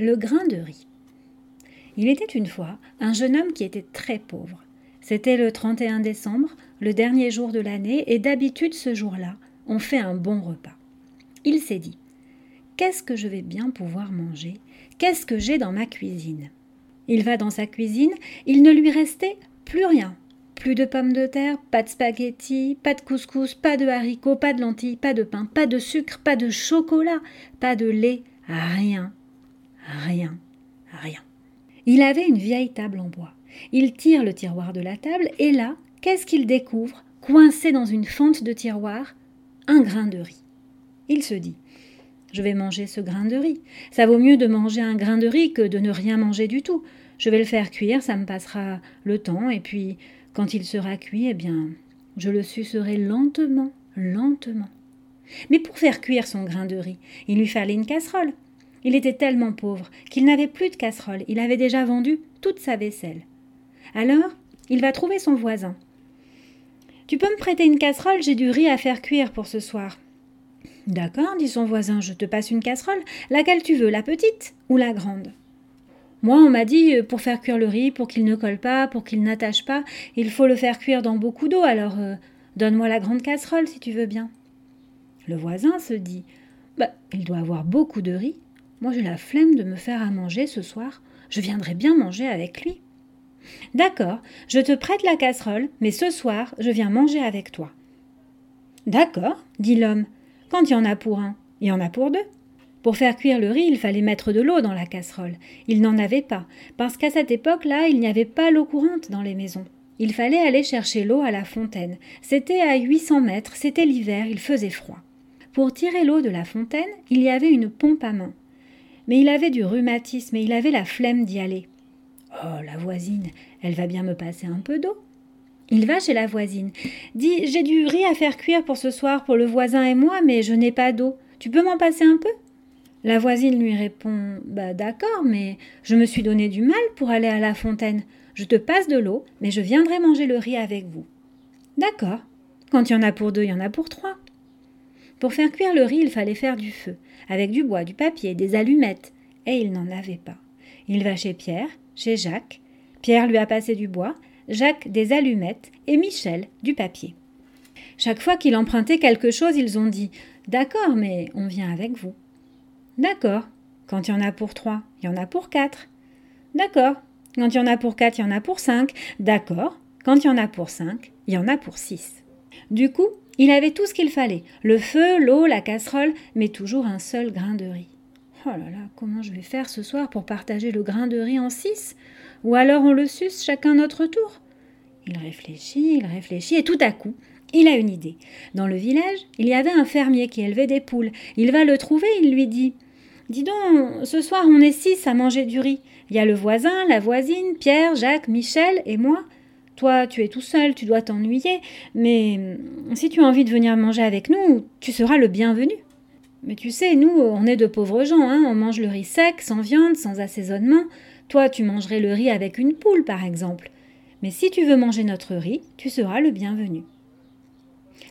Le grain de riz. Il était une fois un jeune homme qui était très pauvre. C'était le 31 décembre, le dernier jour de l'année, et d'habitude ce jour-là, on fait un bon repas. Il s'est dit Qu'est-ce que je vais bien pouvoir manger? Qu'est-ce que j'ai dans ma cuisine? Il va dans sa cuisine, il ne lui restait plus rien. Plus de pommes de terre, pas de spaghettis, pas de couscous, pas de haricots, pas de lentilles, pas de pain, pas de sucre, pas de chocolat, pas de lait, rien, rien, rien. Il avait une vieille table en bois. Il tire le tiroir de la table et là, qu'est-ce qu'il découvre, coincé dans une fente de tiroir? Un grain de riz. Il se dit Je vais manger ce grain de riz. Ça vaut mieux de manger un grain de riz que de ne rien manger du tout. Je vais le faire cuire, ça me passera le temps, et puis, quand il sera cuit, eh bien, je le sucerai lentement, lentement. Mais pour faire cuire son grain de riz, il lui fallait une casserole. Il était tellement pauvre qu'il n'avait plus de casserole, il avait déjà vendu toute sa vaisselle. Alors, il va trouver son voisin. Tu peux me prêter une casserole, j'ai du riz à faire cuire pour ce soir. D'accord, dit son voisin, je te passe une casserole. Laquelle tu veux, la petite ou la grande? Moi, on m'a dit, euh, pour faire cuire le riz, pour qu'il ne colle pas, pour qu'il n'attache pas, il faut le faire cuire dans beaucoup d'eau, alors euh, donne-moi la grande casserole si tu veux bien. Le voisin se dit, bah, il doit avoir beaucoup de riz. Moi, j'ai la flemme de me faire à manger ce soir. Je viendrai bien manger avec lui. D'accord, je te prête la casserole, mais ce soir, je viens manger avec toi. D'accord, dit l'homme. Quand il y en a pour un, il y en a pour deux. Pour faire cuire le riz, il fallait mettre de l'eau dans la casserole. Il n'en avait pas, parce qu'à cette époque-là, il n'y avait pas l'eau courante dans les maisons. Il fallait aller chercher l'eau à la fontaine. C'était à 800 mètres, c'était l'hiver, il faisait froid. Pour tirer l'eau de la fontaine, il y avait une pompe à main. Mais il avait du rhumatisme et il avait la flemme d'y aller. Oh, la voisine, elle va bien me passer un peu d'eau. Il va chez la voisine. Dit J'ai du riz à faire cuire pour ce soir pour le voisin et moi, mais je n'ai pas d'eau. Tu peux m'en passer un peu? La voisine lui répond Bah d'accord, mais je me suis donné du mal pour aller à la fontaine. Je te passe de l'eau, mais je viendrai manger le riz avec vous. D'accord. Quand il y en a pour deux, il y en a pour trois. Pour faire cuire le riz, il fallait faire du feu, avec du bois, du papier, des allumettes, et il n'en avait pas. Il va chez Pierre, chez Jacques. Pierre lui a passé du bois, Jacques des allumettes et Michel du papier. Chaque fois qu'il empruntait quelque chose, ils ont dit D'accord, mais on vient avec vous. D'accord. Quand il y en a pour trois, il y en a pour quatre. D'accord. Quand il y en a pour quatre, il y en a pour cinq. D'accord. Quand il y en a pour cinq, il y en a pour six. Du coup, il avait tout ce qu'il fallait le feu, l'eau, la casserole, mais toujours un seul grain de riz. Oh là là, comment je vais faire ce soir pour partager le grain de riz en six? Ou alors on le suce chacun notre tour? Il réfléchit, il réfléchit, et tout à coup, il a une idée. Dans le village, il y avait un fermier qui élevait des poules. Il va le trouver, il lui dit Dis donc, ce soir on est six à manger du riz. Il y a le voisin, la voisine, Pierre, Jacques, Michel et moi. Toi, tu es tout seul, tu dois t'ennuyer, mais si tu as envie de venir manger avec nous, tu seras le bienvenu. Mais tu sais, nous, on est de pauvres gens, hein, on mange le riz sec, sans viande, sans assaisonnement. Toi, tu mangerais le riz avec une poule, par exemple. Mais si tu veux manger notre riz, tu seras le bienvenu.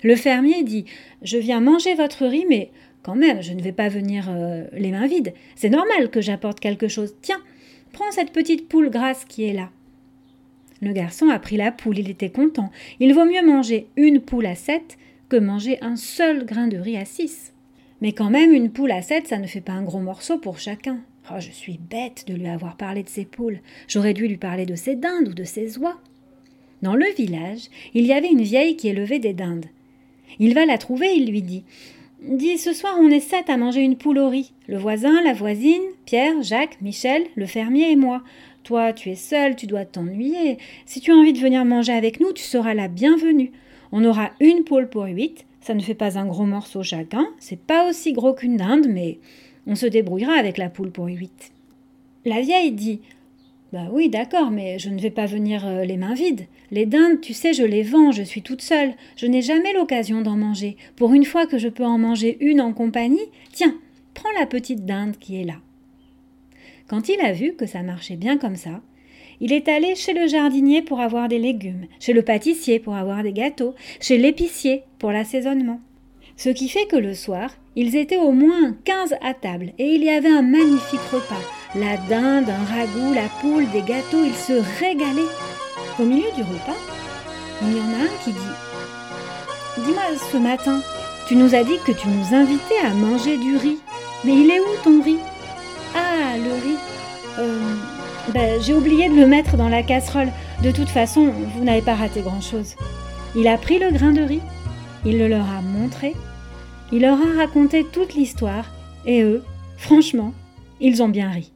Le fermier dit Je viens manger votre riz, mais quand même, je ne vais pas venir euh, les mains vides. C'est normal que j'apporte quelque chose. Tiens, prends cette petite poule grasse qui est là. Le garçon a pris la poule, il était content. Il vaut mieux manger une poule à sept que manger un seul grain de riz à six. Mais quand même, une poule à sept, ça ne fait pas un gros morceau pour chacun. Oh, je suis bête de lui avoir parlé de ses poules. J'aurais dû lui parler de ses dindes ou de ses oies. Dans le village, il y avait une vieille qui élevait des dindes. Il va la trouver, il lui dit Dis, ce soir on est sept à manger une poule au riz. Le voisin, la voisine, Pierre, Jacques, Michel, le fermier et moi. Toi, tu es seul, tu dois t'ennuyer. Si tu as envie de venir manger avec nous, tu seras la bienvenue. On aura une poule pour huit. Ça ne fait pas un gros morceau chacun. C'est pas aussi gros qu'une dinde, mais on se débrouillera avec la poule pour huit. La vieille dit Bah oui, d'accord, mais je ne vais pas venir euh, les mains vides. Les dindes, tu sais, je les vends, je suis toute seule. Je n'ai jamais l'occasion d'en manger. Pour une fois que je peux en manger une en compagnie, tiens, prends la petite dinde qui est là. Quand il a vu que ça marchait bien comme ça, il est allé chez le jardinier pour avoir des légumes, chez le pâtissier pour avoir des gâteaux, chez l'épicier pour l'assaisonnement. Ce qui fait que le soir, ils étaient au moins quinze à table, et il y avait un magnifique repas, la dinde, un ragoût, la poule, des gâteaux, ils se régalaient. Au milieu du repas, il y en a un qui dit Dis-moi, ce matin, tu nous as dit que tu nous invitais à manger du riz. Mais il est où ton riz? Ben, j'ai oublié de le mettre dans la casserole. De toute façon, vous n'avez pas raté grand-chose. Il a pris le grain de riz, il le leur a montré, il leur a raconté toute l'histoire, et eux, franchement, ils ont bien ri.